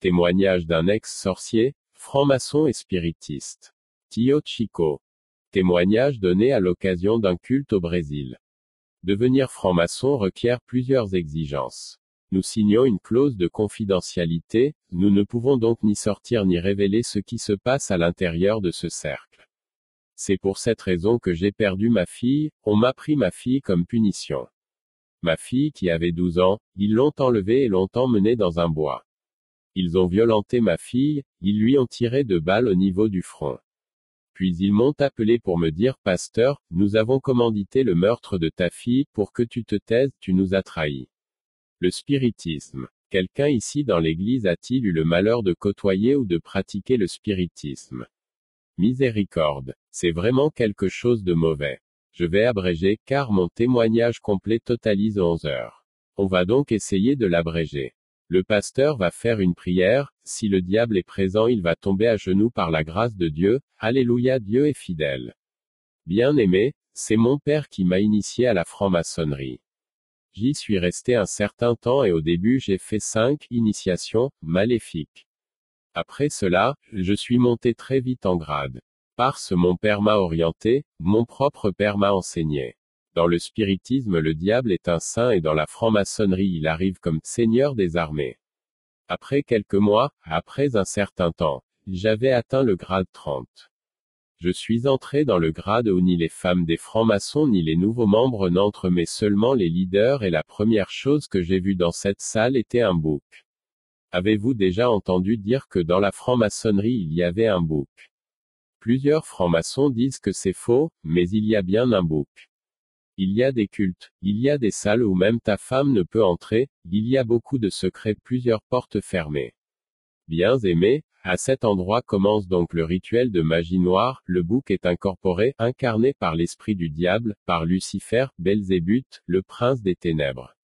Témoignage d'un ex-sorcier, franc-maçon et spiritiste. Tio Chico. Témoignage donné à l'occasion d'un culte au Brésil. Devenir franc-maçon requiert plusieurs exigences. Nous signons une clause de confidentialité, nous ne pouvons donc ni sortir ni révéler ce qui se passe à l'intérieur de ce cercle. C'est pour cette raison que j'ai perdu ma fille, on m'a pris ma fille comme punition. Ma fille qui avait 12 ans, ils l'ont enlevée et l'ont emmenée dans un bois. Ils ont violenté ma fille, ils lui ont tiré de balles au niveau du front. Puis ils m'ont appelé pour me dire, Pasteur, nous avons commandité le meurtre de ta fille, pour que tu te taises, tu nous as trahis. Le spiritisme. Quelqu'un ici dans l'église a-t-il eu le malheur de côtoyer ou de pratiquer le spiritisme? Miséricorde. C'est vraiment quelque chose de mauvais. Je vais abréger, car mon témoignage complet totalise 11 heures. On va donc essayer de l'abréger. Le pasteur va faire une prière, si le diable est présent il va tomber à genoux par la grâce de Dieu, Alléluia Dieu est fidèle. Bien aimé, c'est mon père qui m'a initié à la franc-maçonnerie. J'y suis resté un certain temps et au début j'ai fait cinq initiations, maléfiques. Après cela, je suis monté très vite en grade. Parce mon père m'a orienté, mon propre père m'a enseigné. Dans le spiritisme le diable est un saint et dans la franc-maçonnerie il arrive comme seigneur des armées. Après quelques mois, après un certain temps, j'avais atteint le grade 30. Je suis entré dans le grade où ni les femmes des francs-maçons ni les nouveaux membres n'entrent mais seulement les leaders et la première chose que j'ai vue dans cette salle était un bouc. Avez-vous déjà entendu dire que dans la franc-maçonnerie il y avait un bouc? Plusieurs francs-maçons disent que c'est faux, mais il y a bien un bouc. Il y a des cultes, il y a des salles où même ta femme ne peut entrer, il y a beaucoup de secrets, plusieurs portes fermées. Bien aimé, à cet endroit commence donc le rituel de magie noire, le bouc est incorporé, incarné par l'esprit du diable, par Lucifer, Belzébuth, le prince des ténèbres.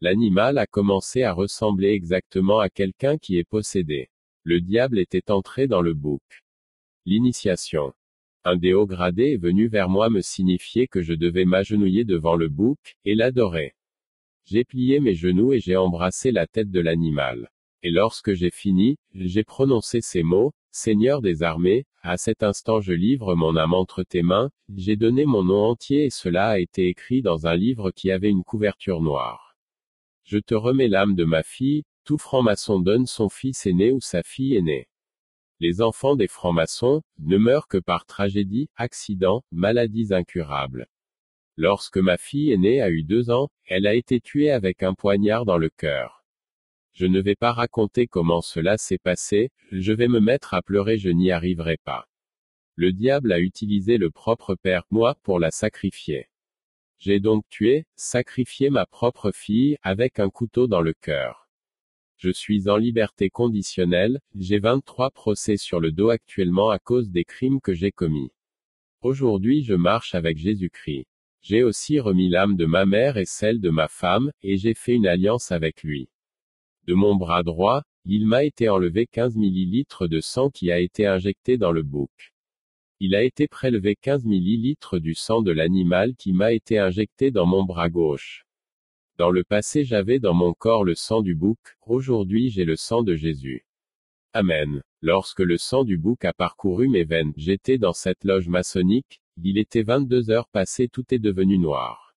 L'animal a commencé à ressembler exactement à quelqu'un qui est possédé. Le diable était entré dans le bouc. L'initiation. Un des hauts gradés est venu vers moi me signifier que je devais m'agenouiller devant le bouc, et l'adorer. J'ai plié mes genoux et j'ai embrassé la tête de l'animal. Et lorsque j'ai fini, j'ai prononcé ces mots, Seigneur des armées, à cet instant je livre mon âme entre tes mains, j'ai donné mon nom entier et cela a été écrit dans un livre qui avait une couverture noire. Je te remets l'âme de ma fille, tout franc-maçon donne son fils aîné ou sa fille aînée. Les enfants des francs-maçons ne meurent que par tragédie, accident, maladies incurables. Lorsque ma fille aînée a eu deux ans, elle a été tuée avec un poignard dans le cœur. Je ne vais pas raconter comment cela s'est passé, je vais me mettre à pleurer, je n'y arriverai pas. Le diable a utilisé le propre père, moi, pour la sacrifier. J'ai donc tué, sacrifié ma propre fille, avec un couteau dans le cœur. Je suis en liberté conditionnelle, j'ai 23 procès sur le dos actuellement à cause des crimes que j'ai commis. Aujourd'hui je marche avec Jésus-Christ. J'ai aussi remis l'âme de ma mère et celle de ma femme, et j'ai fait une alliance avec lui. De mon bras droit, il m'a été enlevé 15 millilitres de sang qui a été injecté dans le bouc. Il a été prélevé 15 millilitres du sang de l'animal qui m'a été injecté dans mon bras gauche. Dans le passé j'avais dans mon corps le sang du bouc, aujourd'hui j'ai le sang de Jésus. Amen. Lorsque le sang du bouc a parcouru mes veines, j'étais dans cette loge maçonnique, il était 22 heures passées, tout est devenu noir.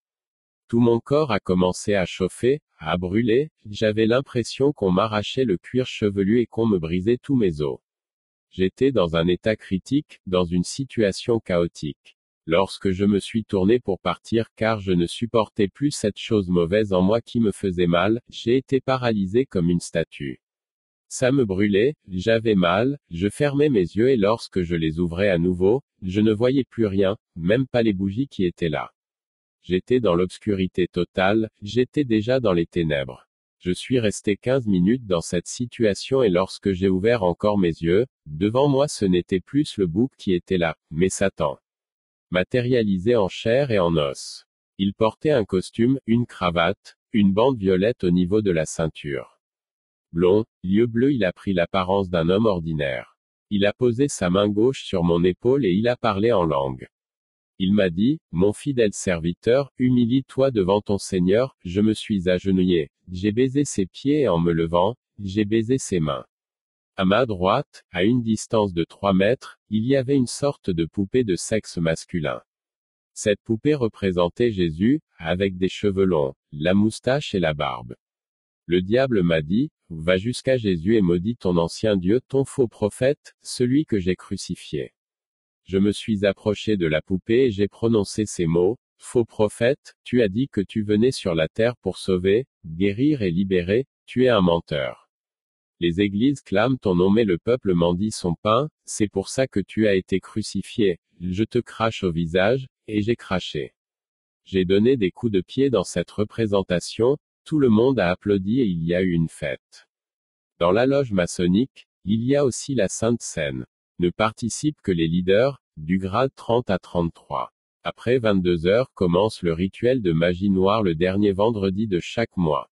Tout mon corps a commencé à chauffer, à brûler, j'avais l'impression qu'on m'arrachait le cuir chevelu et qu'on me brisait tous mes os. J'étais dans un état critique, dans une situation chaotique. Lorsque je me suis tourné pour partir car je ne supportais plus cette chose mauvaise en moi qui me faisait mal, j'ai été paralysé comme une statue. Ça me brûlait, j'avais mal, je fermais mes yeux et lorsque je les ouvrais à nouveau, je ne voyais plus rien, même pas les bougies qui étaient là. J'étais dans l'obscurité totale, j'étais déjà dans les ténèbres. Je suis resté 15 minutes dans cette situation et lorsque j'ai ouvert encore mes yeux, devant moi ce n'était plus le bouc qui était là, mais Satan matérialisé en chair et en os. Il portait un costume, une cravate, une bande violette au niveau de la ceinture. Blond, yeux bleus il a pris l'apparence d'un homme ordinaire. Il a posé sa main gauche sur mon épaule et il a parlé en langue. Il m'a dit, mon fidèle serviteur, humilie-toi devant ton Seigneur, je me suis agenouillé, j'ai baisé ses pieds et en me levant, j'ai baisé ses mains. À ma droite, à une distance de 3 mètres, il y avait une sorte de poupée de sexe masculin. Cette poupée représentait Jésus, avec des cheveux longs, la moustache et la barbe. Le diable m'a dit, va jusqu'à Jésus et maudit ton ancien Dieu, ton faux prophète, celui que j'ai crucifié. Je me suis approché de la poupée et j'ai prononcé ces mots, Faux prophète, tu as dit que tu venais sur la terre pour sauver, guérir et libérer, tu es un menteur. Les églises clament ton nom mais le peuple mendie son pain, c'est pour ça que tu as été crucifié, je te crache au visage, et j'ai craché. J'ai donné des coups de pied dans cette représentation, tout le monde a applaudi et il y a eu une fête. Dans la loge maçonnique, il y a aussi la Sainte Seine. Ne participent que les leaders, du grade 30 à 33. Après 22 heures commence le rituel de magie noire le dernier vendredi de chaque mois.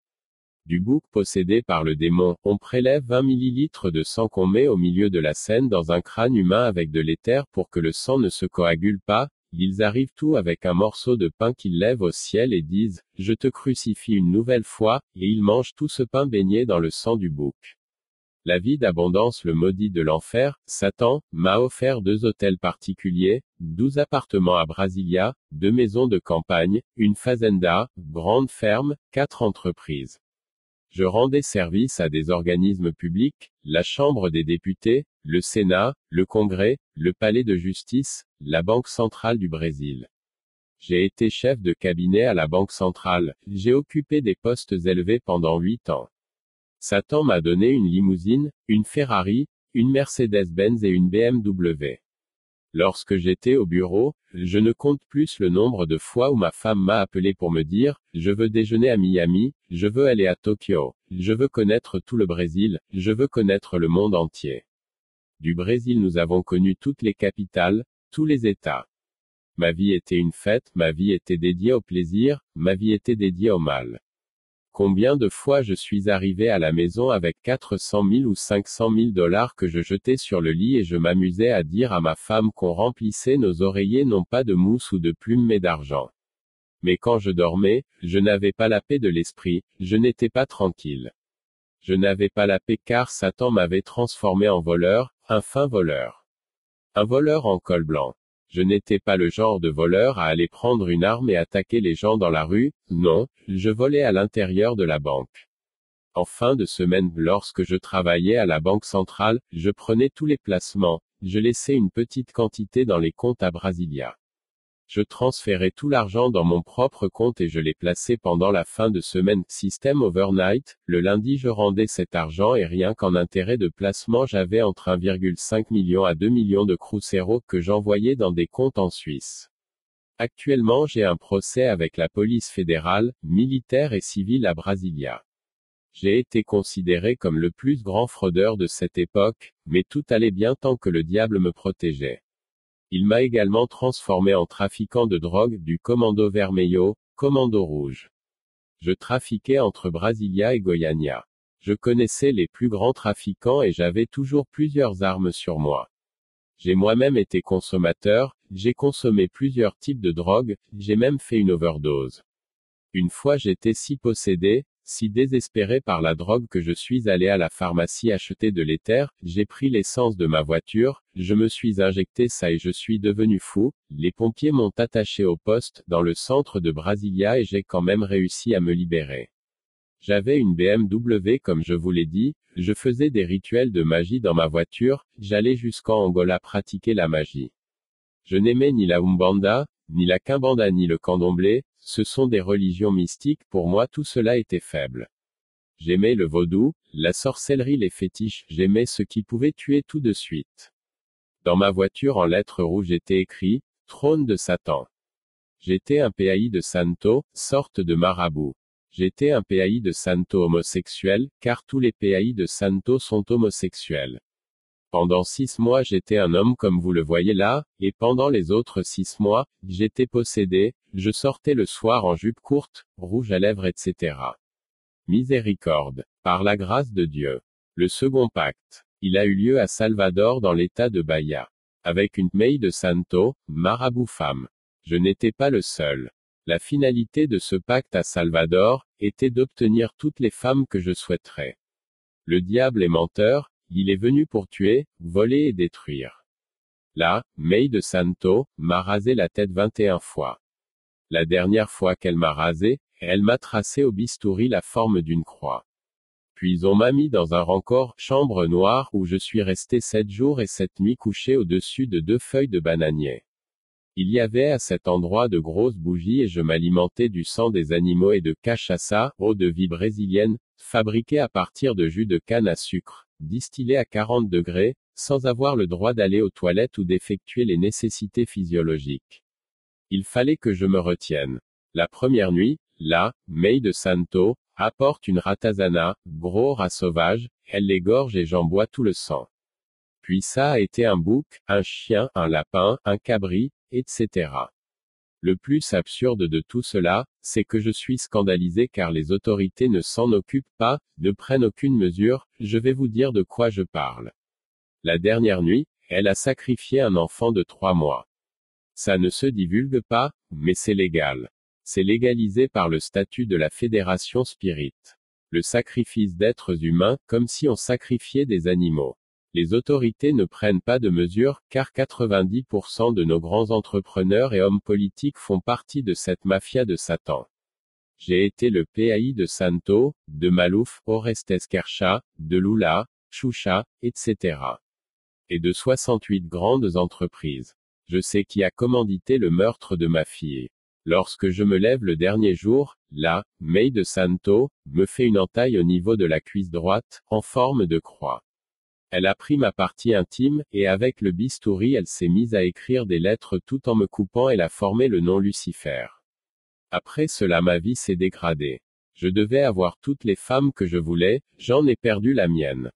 Du bouc possédé par le démon, on prélève 20 millilitres de sang qu'on met au milieu de la scène dans un crâne humain avec de l'éther pour que le sang ne se coagule pas, ils arrivent tout avec un morceau de pain qu'ils lèvent au ciel et disent, Je te crucifie une nouvelle fois, et ils mangent tout ce pain baigné dans le sang du bouc. La vie d'abondance le maudit de l'enfer, Satan, m'a offert deux hôtels particuliers, douze appartements à Brasilia, deux maisons de campagne, une fazenda, grande ferme, quatre entreprises. Je rendais service à des organismes publics, la Chambre des députés, le Sénat, le Congrès, le Palais de justice, la Banque centrale du Brésil. J'ai été chef de cabinet à la Banque centrale, j'ai occupé des postes élevés pendant huit ans. Satan m'a donné une limousine, une Ferrari, une Mercedes-Benz et une BMW. Lorsque j'étais au bureau, je ne compte plus le nombre de fois où ma femme m'a appelé pour me dire, je veux déjeuner à Miami, je veux aller à Tokyo, je veux connaître tout le Brésil, je veux connaître le monde entier. Du Brésil nous avons connu toutes les capitales, tous les États. Ma vie était une fête, ma vie était dédiée au plaisir, ma vie était dédiée au mal. Combien de fois je suis arrivé à la maison avec 400 000 ou 500 000 dollars que je jetais sur le lit et je m'amusais à dire à ma femme qu'on remplissait nos oreillers non pas de mousse ou de plumes mais d'argent. Mais quand je dormais, je n'avais pas la paix de l'esprit, je n'étais pas tranquille. Je n'avais pas la paix car Satan m'avait transformé en voleur, un fin voleur. Un voleur en col blanc. Je n'étais pas le genre de voleur à aller prendre une arme et attaquer les gens dans la rue, non, je volais à l'intérieur de la banque. En fin de semaine, lorsque je travaillais à la banque centrale, je prenais tous les placements, je laissais une petite quantité dans les comptes à Brasilia. Je transférais tout l'argent dans mon propre compte et je l'ai placé pendant la fin de semaine. Système overnight, le lundi je rendais cet argent et rien qu'en intérêt de placement j'avais entre 1,5 million à 2 millions de cruceros que j'envoyais dans des comptes en Suisse. Actuellement j'ai un procès avec la police fédérale, militaire et civile à Brasilia. J'ai été considéré comme le plus grand fraudeur de cette époque, mais tout allait bien tant que le diable me protégeait. Il m'a également transformé en trafiquant de drogue du Commando Vermelho, Commando Rouge. Je trafiquais entre Brasilia et Goiânia. Je connaissais les plus grands trafiquants et j'avais toujours plusieurs armes sur moi. J'ai moi-même été consommateur, j'ai consommé plusieurs types de drogues, j'ai même fait une overdose. Une fois j'étais si possédé, si désespéré par la drogue que je suis allé à la pharmacie acheter de l'éther, j'ai pris l'essence de ma voiture, je me suis injecté ça et je suis devenu fou, les pompiers m'ont attaché au poste, dans le centre de Brasilia et j'ai quand même réussi à me libérer. J'avais une BMW comme je vous l'ai dit, je faisais des rituels de magie dans ma voiture, j'allais jusqu'en Angola pratiquer la magie. Je n'aimais ni la Umbanda, ni la Kimbanda ni le candomblé, ce sont des religions mystiques, pour moi tout cela était faible. J'aimais le vaudou, la sorcellerie, les fétiches, j'aimais ce qui pouvait tuer tout de suite. Dans ma voiture en lettres rouges était écrit, Trône de Satan. J'étais un PAI de Santo, sorte de marabout. J'étais un PAI de Santo homosexuel, car tous les PAI de Santo sont homosexuels. Pendant six mois j'étais un homme comme vous le voyez là, et pendant les autres six mois, j'étais possédé, je sortais le soir en jupe courte, rouge à lèvres etc. Miséricorde. Par la grâce de Dieu. Le second pacte. Il a eu lieu à Salvador dans l'état de Bahia. Avec une Mei de Santo, marabout femme. Je n'étais pas le seul. La finalité de ce pacte à Salvador, était d'obtenir toutes les femmes que je souhaiterais. Le diable est menteur, il est venu pour tuer, voler et détruire. Là, May de Santo, m'a rasé la tête 21 fois. La dernière fois qu'elle m'a rasé, elle m'a tracé au bistouri la forme d'une croix. Puis on m'a mis dans un rancor, chambre noire où je suis resté sept jours et sept nuits couché au-dessus de deux feuilles de bananier. Il y avait à cet endroit de grosses bougies et je m'alimentais du sang des animaux et de cachaça, eau de vie brésilienne, fabriquée à partir de jus de canne à sucre, distillée à 40 degrés, sans avoir le droit d'aller aux toilettes ou d'effectuer les nécessités physiologiques. Il fallait que je me retienne. La première nuit, là, May de Santo, apporte une ratazana, gros rat sauvage, elle l'égorge et j'en bois tout le sang. Puis ça a été un bouc, un chien, un lapin, un cabri, etc. Le plus absurde de tout cela, c'est que je suis scandalisé car les autorités ne s'en occupent pas, ne prennent aucune mesure, je vais vous dire de quoi je parle. La dernière nuit, elle a sacrifié un enfant de trois mois. Ça ne se divulgue pas, mais c'est légal. C'est légalisé par le statut de la Fédération Spirit. Le sacrifice d'êtres humains, comme si on sacrifiait des animaux. Les autorités ne prennent pas de mesures, car 90% de nos grands entrepreneurs et hommes politiques font partie de cette mafia de Satan. J'ai été le PAI de Santo, de Malouf, Orestes Kercha, de Lula, Choucha, etc. Et de 68 grandes entreprises. Je sais qui a commandité le meurtre de ma fille. Lorsque je me lève le dernier jour, là, May de Santo, me fait une entaille au niveau de la cuisse droite, en forme de croix. Elle a pris ma partie intime, et avec le bistouri elle s'est mise à écrire des lettres tout en me coupant elle a formé le nom Lucifer. Après cela ma vie s'est dégradée. Je devais avoir toutes les femmes que je voulais, j'en ai perdu la mienne.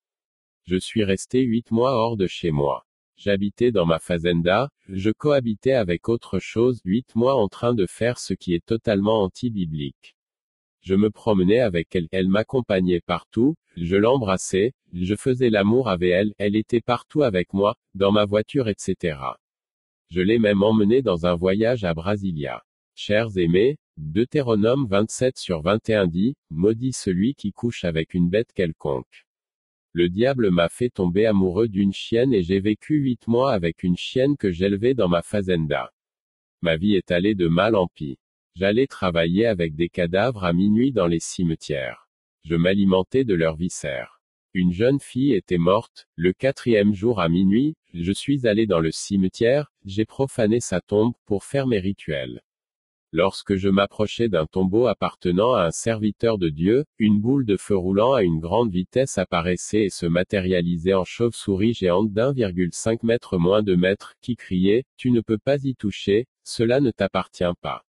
Je suis resté huit mois hors de chez moi. J'habitais dans ma fazenda, je cohabitais avec autre chose huit mois en train de faire ce qui est totalement anti-biblique. Je me promenais avec elle, elle m'accompagnait partout, je l'embrassais, je faisais l'amour avec elle, elle était partout avec moi, dans ma voiture, etc. Je l'ai même emmenée dans un voyage à Brasilia. Chers aimés, Deutéronome 27 sur 21 dit, Maudit celui qui couche avec une bête quelconque. Le diable m'a fait tomber amoureux d'une chienne et j'ai vécu huit mois avec une chienne que j'élevais dans ma fazenda. Ma vie est allée de mal en pis. J'allais travailler avec des cadavres à minuit dans les cimetières. Je m'alimentais de leurs viscères. Une jeune fille était morte, le quatrième jour à minuit, je suis allé dans le cimetière, j'ai profané sa tombe pour faire mes rituels. Lorsque je m'approchais d'un tombeau appartenant à un serviteur de Dieu, une boule de feu roulant à une grande vitesse apparaissait et se matérialisait en chauve-souris géante d'1,5 mètre moins de mètre, qui criait, Tu ne peux pas y toucher, cela ne t'appartient pas.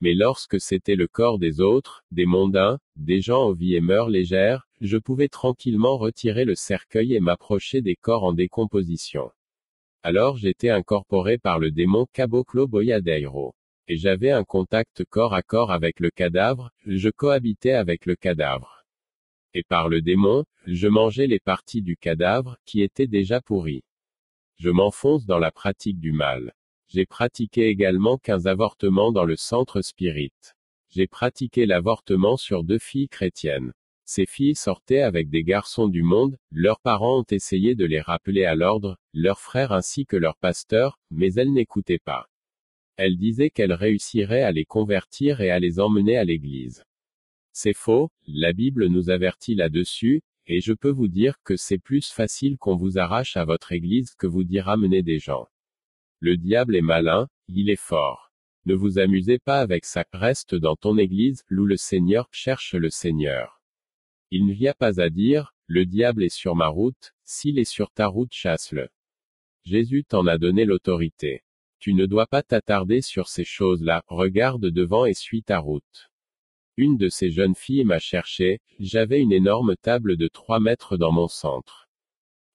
Mais lorsque c'était le corps des autres, des mondains, des gens aux vies et mœurs légères, je pouvais tranquillement retirer le cercueil et m'approcher des corps en décomposition. Alors j'étais incorporé par le démon Caboclo Boyadeiro. Et j'avais un contact corps à corps avec le cadavre, je cohabitais avec le cadavre. Et par le démon, je mangeais les parties du cadavre, qui étaient déjà pourries. Je m'enfonce dans la pratique du mal. J'ai pratiqué également 15 avortements dans le centre spirit. J'ai pratiqué l'avortement sur deux filles chrétiennes. Ces filles sortaient avec des garçons du monde, leurs parents ont essayé de les rappeler à l'ordre, leurs frères ainsi que leurs pasteurs, mais elles n'écoutaient pas. Elles disaient qu'elles réussiraient à les convertir et à les emmener à l'église. C'est faux, la Bible nous avertit là-dessus, et je peux vous dire que c'est plus facile qu'on vous arrache à votre église que vous d'y ramener des gens. Le diable est malin, il est fort. Ne vous amusez pas avec ça, reste dans ton église, loue le Seigneur, cherche le Seigneur. Il n'y a pas à dire, le diable est sur ma route, s'il est sur ta route chasse-le. Jésus t'en a donné l'autorité. Tu ne dois pas t'attarder sur ces choses-là, regarde devant et suis ta route. Une de ces jeunes filles m'a cherché, j'avais une énorme table de trois mètres dans mon centre.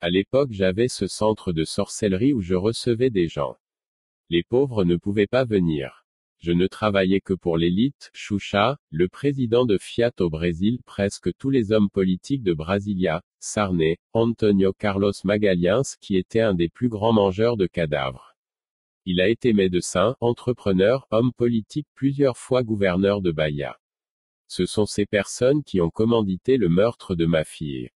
À l'époque j'avais ce centre de sorcellerie où je recevais des gens. Les pauvres ne pouvaient pas venir. Je ne travaillais que pour l'élite, Xuxa, le président de Fiat au Brésil, presque tous les hommes politiques de Brasilia, Sarney, Antonio Carlos Magalhães qui était un des plus grands mangeurs de cadavres. Il a été médecin, entrepreneur, homme politique plusieurs fois gouverneur de Bahia. Ce sont ces personnes qui ont commandité le meurtre de ma fille.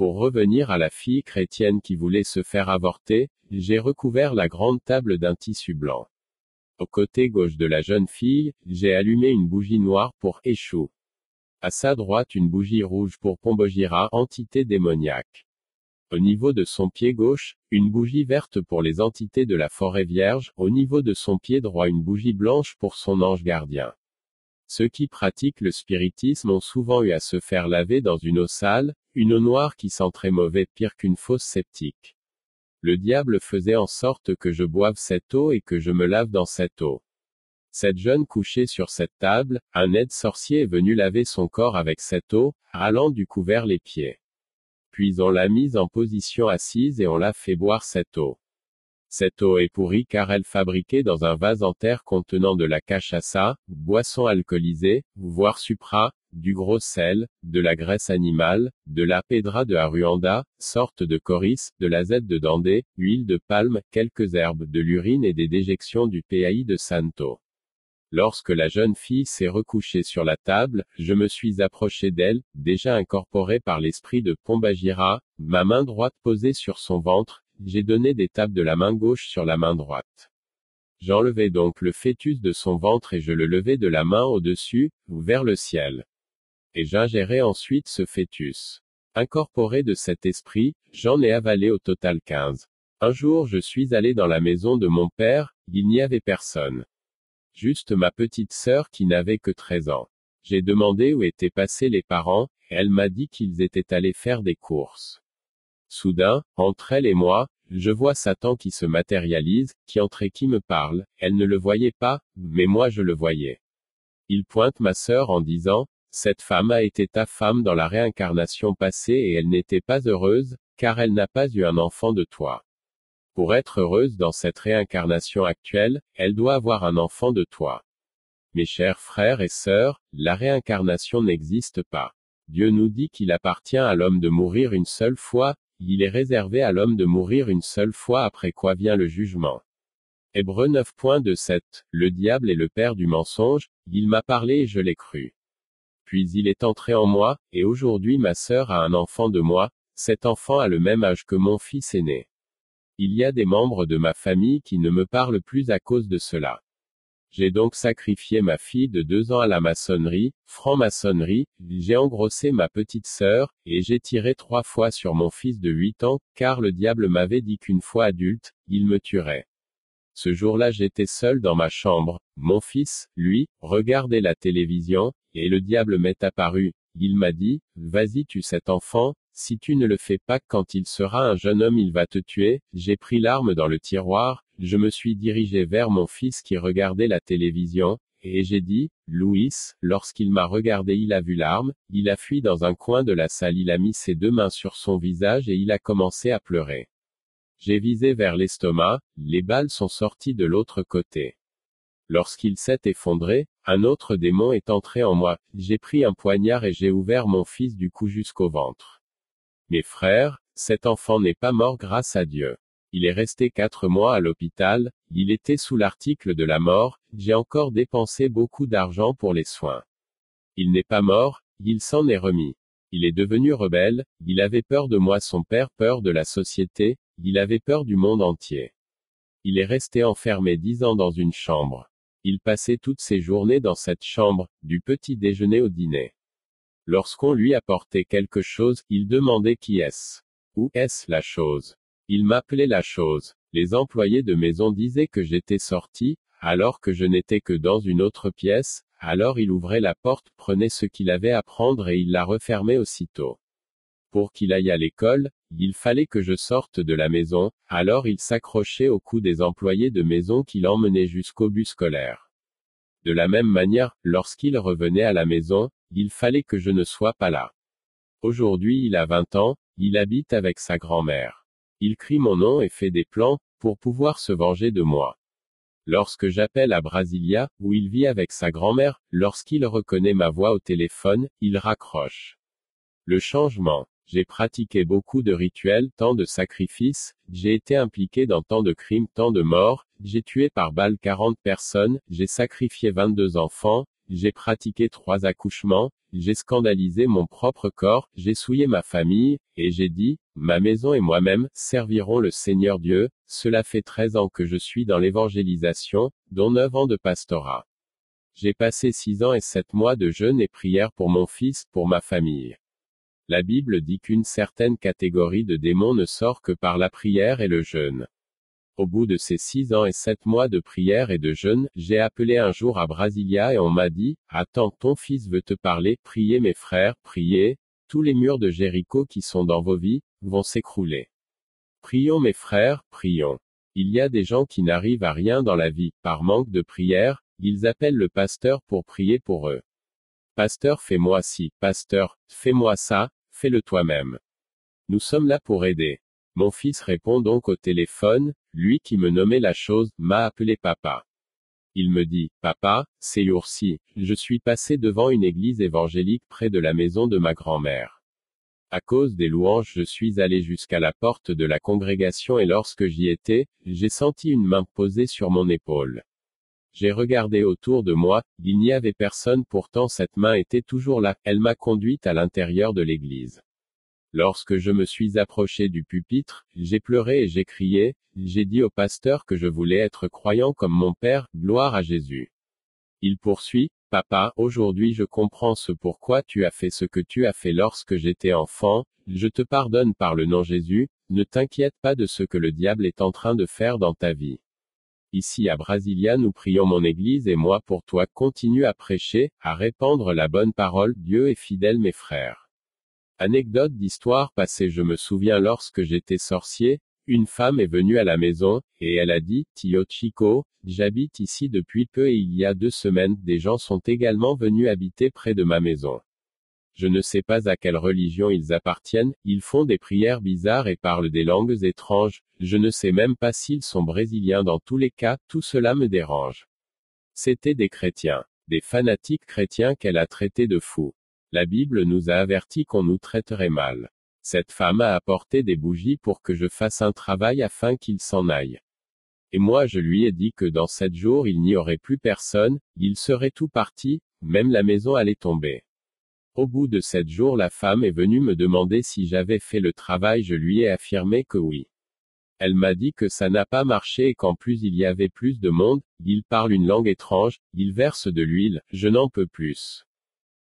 Pour revenir à la fille chrétienne qui voulait se faire avorter, j'ai recouvert la grande table d'un tissu blanc. Au côté gauche de la jeune fille, j'ai allumé une bougie noire pour Échou. À sa droite une bougie rouge pour Pombogira, entité démoniaque. Au niveau de son pied gauche, une bougie verte pour les entités de la forêt vierge, au niveau de son pied droit une bougie blanche pour son ange gardien. Ceux qui pratiquent le spiritisme ont souvent eu à se faire laver dans une eau sale, une eau noire qui sent très mauvais pire qu'une fausse sceptique. Le diable faisait en sorte que je boive cette eau et que je me lave dans cette eau. Cette jeune couchée sur cette table, un aide sorcier est venu laver son corps avec cette eau, râlant du couvert les pieds. Puis on l'a mise en position assise et on l'a fait boire cette eau. Cette eau est pourrie car elle fabriquée dans un vase en terre contenant de la cachaça, boisson alcoolisée, voire supra, du gros sel, de la graisse animale, de la pedra de Aruanda, sorte de coris, de la Z de Dandé, huile de palme, quelques herbes, de l'urine et des déjections du PAI de Santo. Lorsque la jeune fille s'est recouchée sur la table, je me suis approché d'elle, déjà incorporée par l'esprit de Pombagira, ma main droite posée sur son ventre, j'ai donné des tapes de la main gauche sur la main droite. J'enlevai donc le fœtus de son ventre et je le levai de la main au-dessus, vers le ciel. Et j'ingérai ensuite ce fœtus. Incorporé de cet esprit, j'en ai avalé au total quinze. Un jour je suis allé dans la maison de mon père, il n'y avait personne. Juste ma petite sœur qui n'avait que treize ans. J'ai demandé où étaient passés les parents, elle m'a dit qu'ils étaient allés faire des courses. Soudain, entre elle et moi, je vois Satan qui se matérialise, qui entre et qui me parle, elle ne le voyait pas, mais moi je le voyais. Il pointe ma sœur en disant, cette femme a été ta femme dans la réincarnation passée et elle n'était pas heureuse, car elle n'a pas eu un enfant de toi. Pour être heureuse dans cette réincarnation actuelle, elle doit avoir un enfant de toi. Mes chers frères et sœurs, la réincarnation n'existe pas. Dieu nous dit qu'il appartient à l'homme de mourir une seule fois, il est réservé à l'homme de mourir une seule fois après quoi vient le jugement. Hébreu 9.27 Le diable est le père du mensonge, il m'a parlé et je l'ai cru. Puis il est entré en moi, et aujourd'hui ma sœur a un enfant de moi, cet enfant a le même âge que mon fils aîné. Il y a des membres de ma famille qui ne me parlent plus à cause de cela. J'ai donc sacrifié ma fille de deux ans à la maçonnerie, franc-maçonnerie, j'ai engrossé ma petite sœur, et j'ai tiré trois fois sur mon fils de huit ans, car le diable m'avait dit qu'une fois adulte, il me tuerait. Ce jour-là j'étais seul dans ma chambre, mon fils, lui, regardait la télévision, et le diable m'est apparu, il m'a dit, vas-y tue cet enfant, si tu ne le fais pas quand il sera un jeune homme il va te tuer, j'ai pris l'arme dans le tiroir, je me suis dirigé vers mon fils qui regardait la télévision, et j'ai dit, Louis, lorsqu'il m'a regardé il a vu l'arme, il a fui dans un coin de la salle il a mis ses deux mains sur son visage et il a commencé à pleurer. J'ai visé vers l'estomac, les balles sont sorties de l'autre côté. Lorsqu'il s'est effondré, un autre démon est entré en moi, j'ai pris un poignard et j'ai ouvert mon fils du cou jusqu'au ventre. Mes frères, cet enfant n'est pas mort grâce à Dieu. Il est resté quatre mois à l'hôpital, il était sous l'article de la mort, j'ai encore dépensé beaucoup d'argent pour les soins. Il n'est pas mort, il s'en est remis. Il est devenu rebelle, il avait peur de moi son père, peur de la société, il avait peur du monde entier. Il est resté enfermé dix ans dans une chambre. Il passait toutes ses journées dans cette chambre, du petit déjeuner au dîner. Lorsqu'on lui apportait quelque chose, il demandait qui est-ce. Où est-ce la chose? Il m'appelait la chose. Les employés de maison disaient que j'étais sorti, alors que je n'étais que dans une autre pièce, alors il ouvrait la porte, prenait ce qu'il avait à prendre et il la refermait aussitôt. Pour qu'il aille à l'école, il fallait que je sorte de la maison, alors il s'accrochait au cou des employés de maison qui l'emmenaient jusqu'au bus scolaire. De la même manière, lorsqu'il revenait à la maison, il fallait que je ne sois pas là. Aujourd'hui il a 20 ans, il habite avec sa grand-mère. Il crie mon nom et fait des plans, pour pouvoir se venger de moi. Lorsque j'appelle à Brasilia, où il vit avec sa grand-mère, lorsqu'il reconnaît ma voix au téléphone, il raccroche. Le changement. J'ai pratiqué beaucoup de rituels, tant de sacrifices, j'ai été impliqué dans tant de crimes, tant de morts, j'ai tué par balle 40 personnes, j'ai sacrifié 22 enfants, j'ai pratiqué trois accouchements, j'ai scandalisé mon propre corps, j'ai souillé ma famille, et j'ai dit, ma maison et moi-même servirons le Seigneur Dieu, cela fait treize ans que je suis dans l'évangélisation, dont neuf ans de pastorat. J'ai passé six ans et sept mois de jeûne et prière pour mon fils, pour ma famille. La Bible dit qu'une certaine catégorie de démons ne sort que par la prière et le jeûne. Au bout de ces six ans et sept mois de prière et de jeûne, j'ai appelé un jour à Brasilia et on m'a dit, Attends, ton fils veut te parler, priez mes frères, priez, tous les murs de Jéricho qui sont dans vos vies, vont s'écrouler. Prions mes frères, prions. Il y a des gens qui n'arrivent à rien dans la vie, par manque de prière, ils appellent le pasteur pour prier pour eux. Pasteur fais-moi ci, pasteur, fais-moi ça, fais-le toi-même. Nous sommes là pour aider. Mon fils répond donc au téléphone, lui qui me nommait la chose, m'a appelé papa. Il me dit, Papa, c'est Yoursi, je suis passé devant une église évangélique près de la maison de ma grand-mère. À cause des louanges je suis allé jusqu'à la porte de la congrégation et lorsque j'y étais, j'ai senti une main posée sur mon épaule. J'ai regardé autour de moi, il n'y avait personne pourtant cette main était toujours là, elle m'a conduite à l'intérieur de l'église. Lorsque je me suis approché du pupitre, j'ai pleuré et j'ai crié, j'ai dit au pasteur que je voulais être croyant comme mon père, gloire à Jésus. Il poursuit, Papa, aujourd'hui je comprends ce pourquoi tu as fait ce que tu as fait lorsque j'étais enfant, je te pardonne par le nom Jésus, ne t'inquiète pas de ce que le diable est en train de faire dans ta vie. Ici à Brasilia nous prions mon Église et moi pour toi continue à prêcher, à répandre la bonne parole, Dieu est fidèle mes frères. Anecdote d'histoire passée Je me souviens lorsque j'étais sorcier, une femme est venue à la maison, et elle a dit, Tio Chico, j'habite ici depuis peu et il y a deux semaines, des gens sont également venus habiter près de ma maison. Je ne sais pas à quelle religion ils appartiennent, ils font des prières bizarres et parlent des langues étranges, je ne sais même pas s'ils sont brésiliens dans tous les cas, tout cela me dérange. C'étaient des chrétiens, des fanatiques chrétiens qu'elle a traités de fous. La Bible nous a averti qu'on nous traiterait mal. Cette femme a apporté des bougies pour que je fasse un travail afin qu'il s'en aille. Et moi je lui ai dit que dans sept jours il n'y aurait plus personne, il serait tout parti, même la maison allait tomber. Au bout de sept jours la femme est venue me demander si j'avais fait le travail je lui ai affirmé que oui. Elle m'a dit que ça n'a pas marché et qu'en plus il y avait plus de monde, il parle une langue étrange, il verse de l'huile, je n'en peux plus.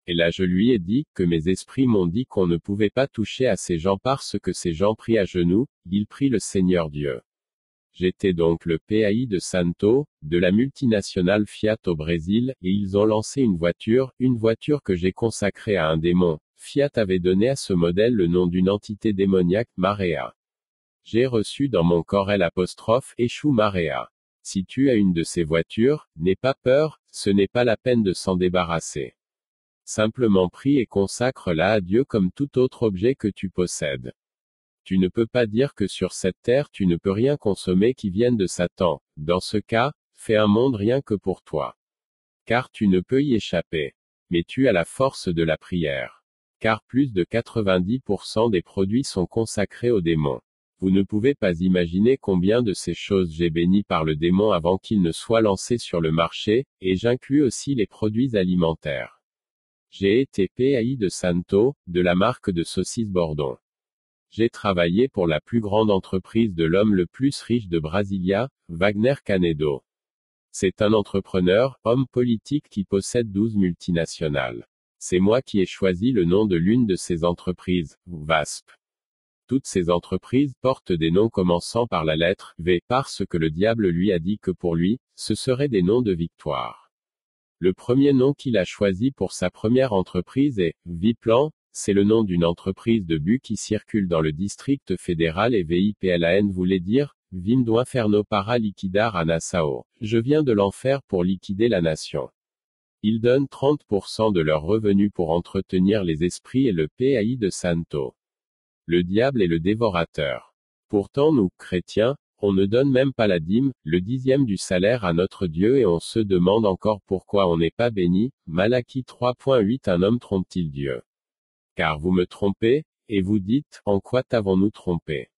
Et là je lui ai dit, que mes esprits m'ont dit qu'on ne pouvait pas toucher à ces gens parce que ces gens prient à genoux, ils prient le Seigneur Dieu. J'étais donc le PAI de Santo, de la multinationale Fiat au Brésil, et ils ont lancé une voiture, une voiture que j'ai consacrée à un démon. Fiat avait donné à ce modèle le nom d'une entité démoniaque, Marea. J'ai reçu dans mon corps l'apostrophe échoue Marea. Si tu as une de ces voitures, n'aie pas peur, ce n'est pas la peine de s'en débarrasser. Simplement prie et consacre-la à Dieu comme tout autre objet que tu possèdes. Tu ne peux pas dire que sur cette terre tu ne peux rien consommer qui vienne de Satan. Dans ce cas, fais un monde rien que pour toi. Car tu ne peux y échapper. Mais tu as la force de la prière. Car plus de 90% des produits sont consacrés aux démons. Vous ne pouvez pas imaginer combien de ces choses j'ai béni par le démon avant qu'il ne soit lancé sur le marché, et j'inclus aussi les produits alimentaires. J'ai été PAI de Santo, de la marque de saucisses Bordon. J'ai travaillé pour la plus grande entreprise de l'homme le plus riche de Brasilia, Wagner Canedo. C'est un entrepreneur, homme politique qui possède 12 multinationales. C'est moi qui ai choisi le nom de l'une de ces entreprises, VASP. Toutes ces entreprises portent des noms commençant par la lettre V parce que le diable lui a dit que pour lui, ce seraient des noms de victoire. Le premier nom qu'il a choisi pour sa première entreprise est Viplan, c'est le nom d'une entreprise de but qui circule dans le district fédéral et VIPLAN voulait dire, Vim do inferno para liquidar a Nassau. Je viens de l'enfer pour liquider la nation. Ils donnent 30% de leurs revenus pour entretenir les esprits et le PAI de Santo. Le diable est le dévorateur. Pourtant nous, chrétiens, on ne donne même pas la dîme, le dixième du salaire à notre Dieu et on se demande encore pourquoi on n'est pas béni. Malachie 3.8 Un homme trompe-t-il Dieu? Car vous me trompez, et vous dites, en quoi t'avons-nous trompé?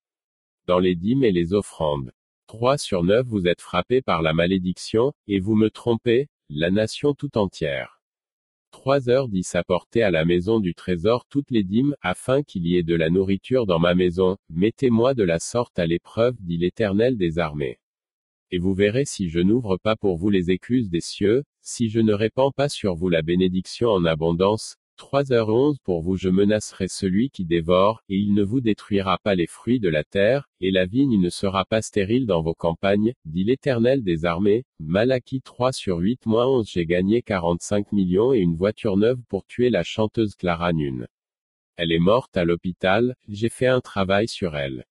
Dans les dîmes et les offrandes. 3 sur 9 vous êtes frappés par la malédiction, et vous me trompez, la nation tout entière. Trois heures dix apportez à la maison du trésor toutes les dîmes, afin qu'il y ait de la nourriture dans ma maison, mettez-moi de la sorte à l'épreuve, dit l'Éternel des armées. Et vous verrez si je n'ouvre pas pour vous les écluses des cieux, si je ne répands pas sur vous la bénédiction en abondance, 3h11 Pour vous je menacerai celui qui dévore, et il ne vous détruira pas les fruits de la terre, et la vigne ne sera pas stérile dans vos campagnes, dit l'Éternel des armées. Malachie 3 sur 8 11 J'ai gagné 45 millions et une voiture neuve pour tuer la chanteuse Clara Nune. Elle est morte à l'hôpital, j'ai fait un travail sur elle.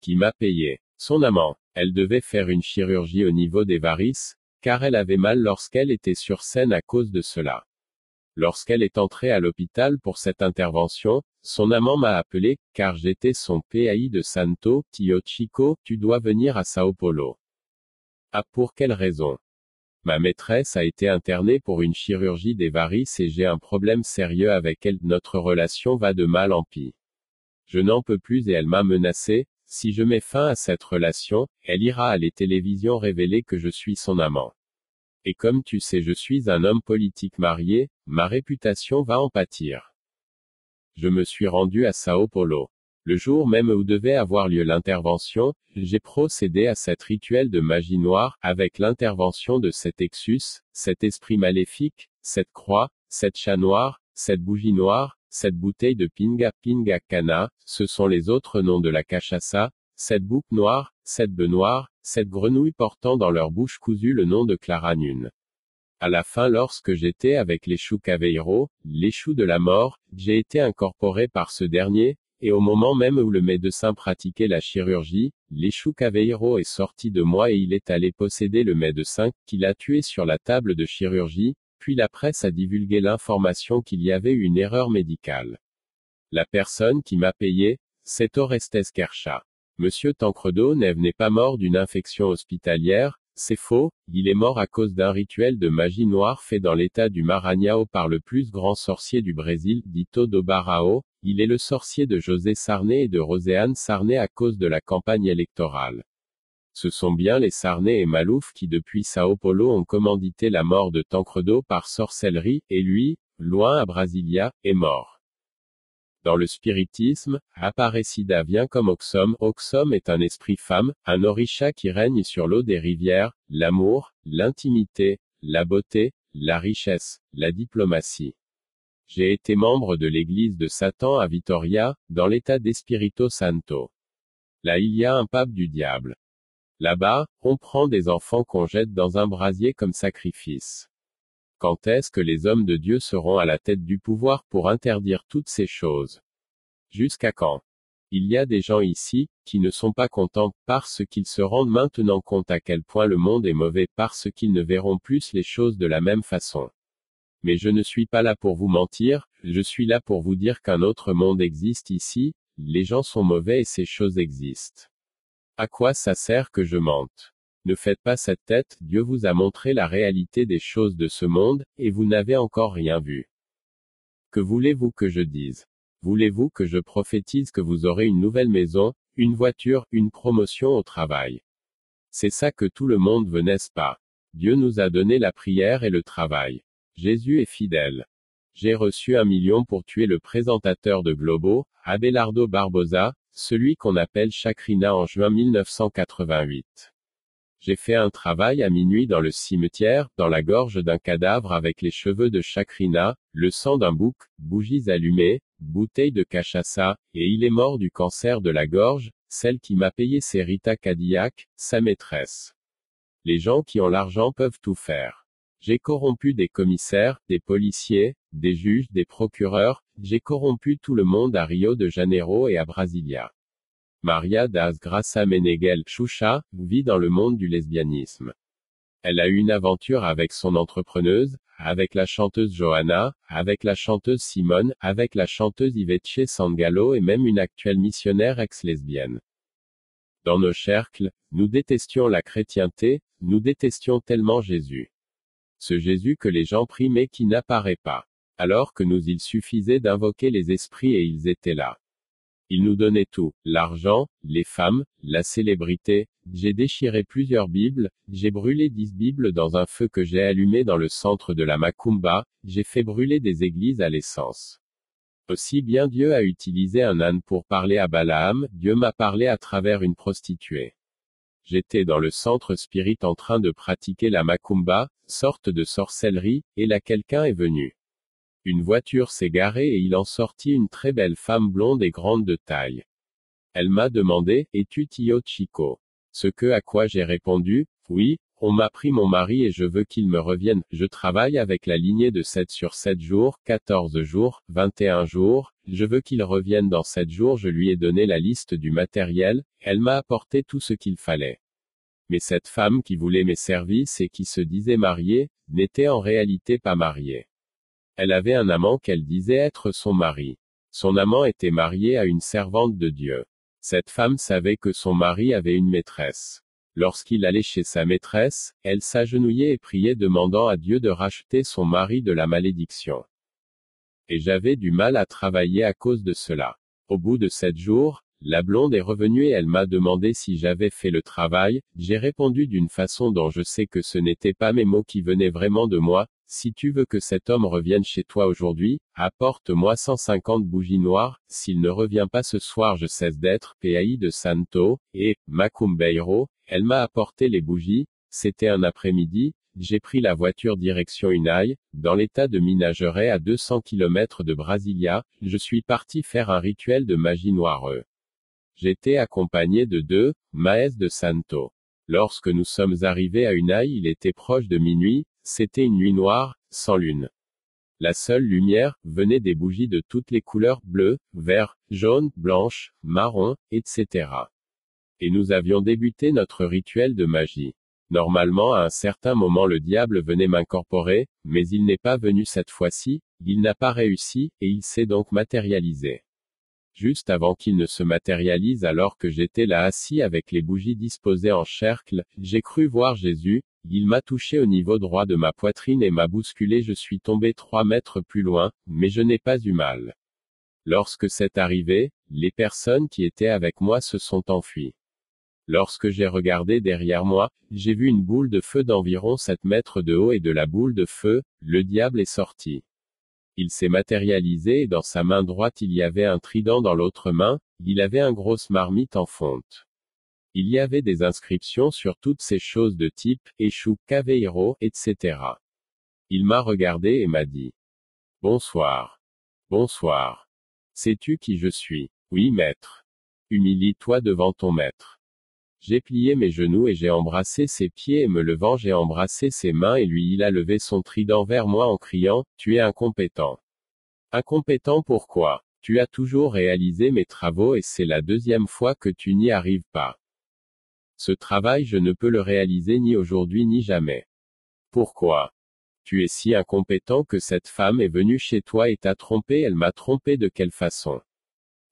Qui m'a payé? Son amant. Elle devait faire une chirurgie au niveau des varices, car elle avait mal lorsqu'elle était sur scène à cause de cela. Lorsqu'elle est entrée à l'hôpital pour cette intervention, son amant m'a appelé, car j'étais son PAI de Santo, Tio Chico, tu dois venir à Sao Paulo. Ah pour quelle raison? Ma maîtresse a été internée pour une chirurgie des varices et j'ai un problème sérieux avec elle, notre relation va de mal en pis. Je n'en peux plus et elle m'a menacé, si je mets fin à cette relation, elle ira à les télévisions révéler que je suis son amant. Et comme tu sais je suis un homme politique marié, ma réputation va en pâtir. Je me suis rendu à Sao Paulo. Le jour même où devait avoir lieu l'intervention, j'ai procédé à cet rituel de magie noire, avec l'intervention de cet Exus, cet esprit maléfique, cette croix, cette chat noir, cette bougie noire, cette bouteille de Pinga Pinga Cana, ce sont les autres noms de la cachaça, cette boucle noire, cette bœuf noire, cette grenouille portant dans leur bouche cousue le nom de Clara Nune. À la fin lorsque j'étais avec les choux Caveiro, les choux de la mort, j'ai été incorporé par ce dernier, et au moment même où le médecin pratiquait la chirurgie, l'échou Caveiro est sorti de moi et il est allé posséder le médecin, qui l'a tué sur la table de chirurgie, puis la presse a divulgué l'information qu'il y avait une erreur médicale. La personne qui m'a payé, c'est Orestes Kersha. Monsieur Tancredo n'est pas mort d'une infection hospitalière, c'est faux, il est mort à cause d'un rituel de magie noire fait dans l'état du Maranhão par le plus grand sorcier du Brésil, Dito do Barao, il est le sorcier de José Sarney et de Roséane Sarney à cause de la campagne électorale. Ce sont bien les Sarney et Malouf qui depuis Sao Paulo ont commandité la mort de Tancredo par sorcellerie, et lui, loin à Brasilia, est mort. Dans le spiritisme, Aparecida vient comme Oxum. Oxum est un esprit femme, un orisha qui règne sur l'eau des rivières, l'amour, l'intimité, la beauté, la richesse, la diplomatie. J'ai été membre de l'église de Satan à Vitoria, dans l'état d'Espirito Santo. Là il y a un pape du diable. Là-bas, on prend des enfants qu'on jette dans un brasier comme sacrifice. Quand est-ce que les hommes de Dieu seront à la tête du pouvoir pour interdire toutes ces choses? Jusqu'à quand? Il y a des gens ici, qui ne sont pas contents, parce qu'ils se rendent maintenant compte à quel point le monde est mauvais, parce qu'ils ne verront plus les choses de la même façon. Mais je ne suis pas là pour vous mentir, je suis là pour vous dire qu'un autre monde existe ici, les gens sont mauvais et ces choses existent. À quoi ça sert que je mente? Ne faites pas cette tête, Dieu vous a montré la réalité des choses de ce monde, et vous n'avez encore rien vu. Que voulez-vous que je dise? Voulez-vous que je prophétise que vous aurez une nouvelle maison, une voiture, une promotion au travail? C'est ça que tout le monde veut, n'est-ce pas? Dieu nous a donné la prière et le travail. Jésus est fidèle. J'ai reçu un million pour tuer le présentateur de Globo, Abelardo Barbosa, celui qu'on appelle Chakrina en juin 1988. J'ai fait un travail à minuit dans le cimetière, dans la gorge d'un cadavre avec les cheveux de Chakrina, le sang d'un bouc, bougies allumées, bouteille de cachaça, et il est mort du cancer de la gorge, celle qui m'a payé c'est Rita Cadillac, sa maîtresse. Les gens qui ont l'argent peuvent tout faire. J'ai corrompu des commissaires, des policiers, des juges, des procureurs, j'ai corrompu tout le monde à Rio de Janeiro et à Brasilia. Maria das Graça Meneghel Choucha, vit dans le monde du lesbianisme. Elle a eu une aventure avec son entrepreneuse, avec la chanteuse Johanna, avec la chanteuse Simone, avec la chanteuse Ivetje Sangalo et même une actuelle missionnaire ex-lesbienne. Dans nos cercles, nous détestions la chrétienté, nous détestions tellement Jésus. Ce Jésus que les gens prient mais qui n'apparaît pas. Alors que nous il suffisait d'invoquer les esprits et ils étaient là. Il nous donnait tout, l'argent, les femmes, la célébrité, j'ai déchiré plusieurs Bibles, j'ai brûlé dix Bibles dans un feu que j'ai allumé dans le centre de la Macumba, j'ai fait brûler des églises à l'essence. Aussi bien Dieu a utilisé un âne pour parler à Balaam, Dieu m'a parlé à travers une prostituée. J'étais dans le centre spirit en train de pratiquer la macumba, sorte de sorcellerie, et là quelqu'un est venu. Une voiture s'est garée et il en sortit une très belle femme blonde et grande de taille. Elle m'a demandé, es-tu Tio Chico? Ce que à quoi j'ai répondu, oui, on m'a pris mon mari et je veux qu'il me revienne. Je travaille avec la lignée de 7 sur 7 jours, 14 jours, 21 jours. Je veux qu'il revienne dans 7 jours. Je lui ai donné la liste du matériel. Elle m'a apporté tout ce qu'il fallait. Mais cette femme qui voulait mes services et qui se disait mariée, n'était en réalité pas mariée. Elle avait un amant qu'elle disait être son mari. Son amant était marié à une servante de Dieu. Cette femme savait que son mari avait une maîtresse. Lorsqu'il allait chez sa maîtresse, elle s'agenouillait et priait demandant à Dieu de racheter son mari de la malédiction. Et j'avais du mal à travailler à cause de cela. Au bout de sept jours, la blonde est revenue et elle m'a demandé si j'avais fait le travail, j'ai répondu d'une façon dont je sais que ce n'étaient pas mes mots qui venaient vraiment de moi, si tu veux que cet homme revienne chez toi aujourd'hui, apporte-moi 150 bougies noires, s'il ne revient pas ce soir je cesse d'être, PAI de Santo, et, Macumbeiro, elle m'a apporté les bougies, c'était un après-midi, j'ai pris la voiture direction Unai, dans l'état de Minageray à 200 km de Brasilia, je suis parti faire un rituel de magie noire. J'étais accompagné de deux, Maes de Santo. Lorsque nous sommes arrivés à Unai il était proche de minuit, c'était une nuit noire, sans lune. La seule lumière, venait des bougies de toutes les couleurs, bleu, vert, jaune, blanche, marron, etc. Et nous avions débuté notre rituel de magie. Normalement à un certain moment le diable venait m'incorporer, mais il n'est pas venu cette fois-ci, il n'a pas réussi, et il s'est donc matérialisé. Juste avant qu'il ne se matérialise alors que j'étais là assis avec les bougies disposées en cercle, j'ai cru voir Jésus, il m'a touché au niveau droit de ma poitrine et m'a bousculé. Je suis tombé trois mètres plus loin, mais je n'ai pas eu mal. Lorsque c'est arrivé, les personnes qui étaient avec moi se sont enfuies. Lorsque j'ai regardé derrière moi, j'ai vu une boule de feu d'environ 7 mètres de haut et de la boule de feu, le diable est sorti. Il s'est matérialisé et dans sa main droite il y avait un trident dans l'autre main, il avait un grosse marmite en fonte. Il y avait des inscriptions sur toutes ces choses de type, échou, caveiro, etc. Il m'a regardé et m'a dit. Bonsoir. Bonsoir. Sais-tu qui je suis? Oui, maître. Humilie-toi devant ton maître. J'ai plié mes genoux et j'ai embrassé ses pieds et me levant j'ai embrassé ses mains et lui il a levé son trident vers moi en criant, Tu es incompétent. Incompétent pourquoi? Tu as toujours réalisé mes travaux et c'est la deuxième fois que tu n'y arrives pas. Ce travail je ne peux le réaliser ni aujourd'hui ni jamais. Pourquoi? Tu es si incompétent que cette femme est venue chez toi et t'a trompé, elle m'a trompé de quelle façon?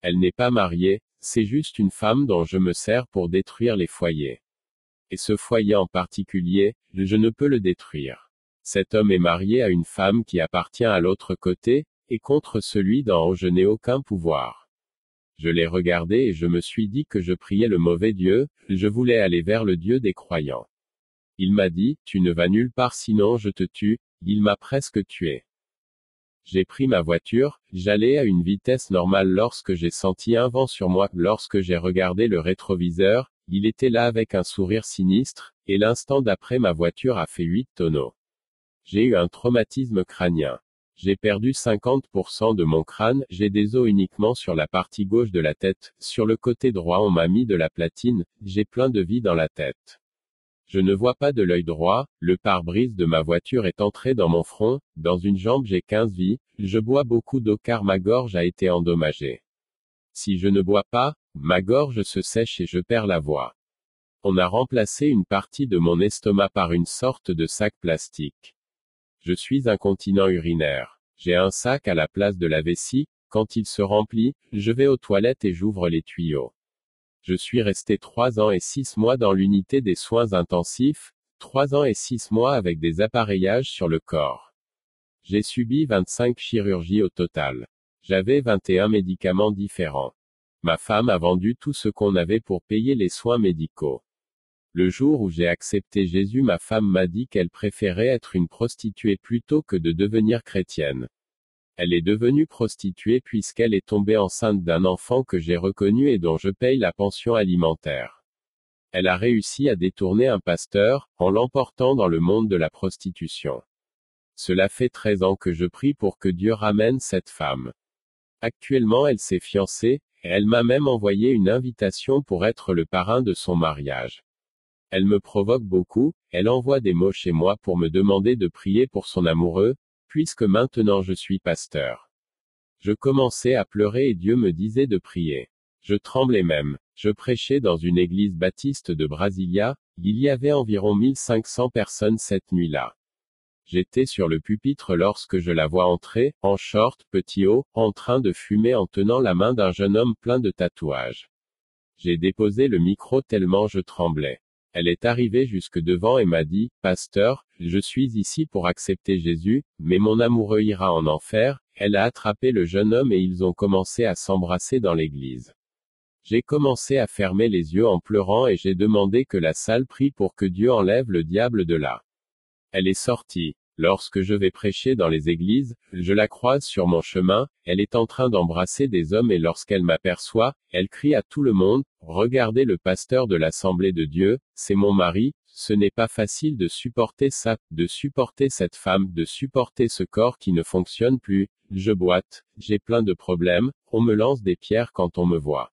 Elle n'est pas mariée, c'est juste une femme dont je me sers pour détruire les foyers. Et ce foyer en particulier, je ne peux le détruire. Cet homme est marié à une femme qui appartient à l'autre côté, et contre celui haut je n'ai aucun pouvoir. Je l'ai regardé et je me suis dit que je priais le mauvais Dieu, je voulais aller vers le Dieu des croyants. Il m'a dit, tu ne vas nulle part sinon je te tue, il m'a presque tué. J'ai pris ma voiture, j'allais à une vitesse normale lorsque j'ai senti un vent sur moi, lorsque j'ai regardé le rétroviseur, il était là avec un sourire sinistre, et l'instant d'après ma voiture a fait huit tonneaux. J'ai eu un traumatisme crânien. J'ai perdu 50% de mon crâne, j'ai des os uniquement sur la partie gauche de la tête, sur le côté droit on m'a mis de la platine, j'ai plein de vie dans la tête. Je ne vois pas de l'œil droit, le pare-brise de ma voiture est entré dans mon front, dans une jambe j'ai 15 vies, je bois beaucoup d'eau car ma gorge a été endommagée. Si je ne bois pas, ma gorge se sèche et je perds la voix. On a remplacé une partie de mon estomac par une sorte de sac plastique. Je suis incontinent urinaire. J'ai un sac à la place de la vessie, quand il se remplit, je vais aux toilettes et j'ouvre les tuyaux. Je suis resté trois ans et six mois dans l'unité des soins intensifs, trois ans et six mois avec des appareillages sur le corps. J'ai subi 25 chirurgies au total. J'avais 21 médicaments différents. Ma femme a vendu tout ce qu'on avait pour payer les soins médicaux. Le jour où j'ai accepté Jésus, ma femme m'a dit qu'elle préférait être une prostituée plutôt que de devenir chrétienne. Elle est devenue prostituée puisqu'elle est tombée enceinte d'un enfant que j'ai reconnu et dont je paye la pension alimentaire. Elle a réussi à détourner un pasteur, en l'emportant dans le monde de la prostitution. Cela fait 13 ans que je prie pour que Dieu ramène cette femme. Actuellement elle s'est fiancée, et elle m'a même envoyé une invitation pour être le parrain de son mariage. Elle me provoque beaucoup, elle envoie des mots chez moi pour me demander de prier pour son amoureux, puisque maintenant je suis pasteur. Je commençais à pleurer et Dieu me disait de prier. Je tremblais même. Je prêchais dans une église baptiste de Brasilia, il y avait environ 1500 personnes cette nuit-là. J'étais sur le pupitre lorsque je la vois entrer, en short, petit haut, en train de fumer en tenant la main d'un jeune homme plein de tatouages. J'ai déposé le micro tellement je tremblais. Elle est arrivée jusque devant et m'a dit, Pasteur, je suis ici pour accepter Jésus, mais mon amoureux ira en enfer. Elle a attrapé le jeune homme et ils ont commencé à s'embrasser dans l'église. J'ai commencé à fermer les yeux en pleurant et j'ai demandé que la salle prie pour que Dieu enlève le diable de là. Elle est sortie. Lorsque je vais prêcher dans les églises, je la croise sur mon chemin, elle est en train d'embrasser des hommes et lorsqu'elle m'aperçoit, elle crie à tout le monde, regardez le pasteur de l'Assemblée de Dieu, c'est mon mari, ce n'est pas facile de supporter ça, de supporter cette femme, de supporter ce corps qui ne fonctionne plus, je boite, j'ai plein de problèmes, on me lance des pierres quand on me voit.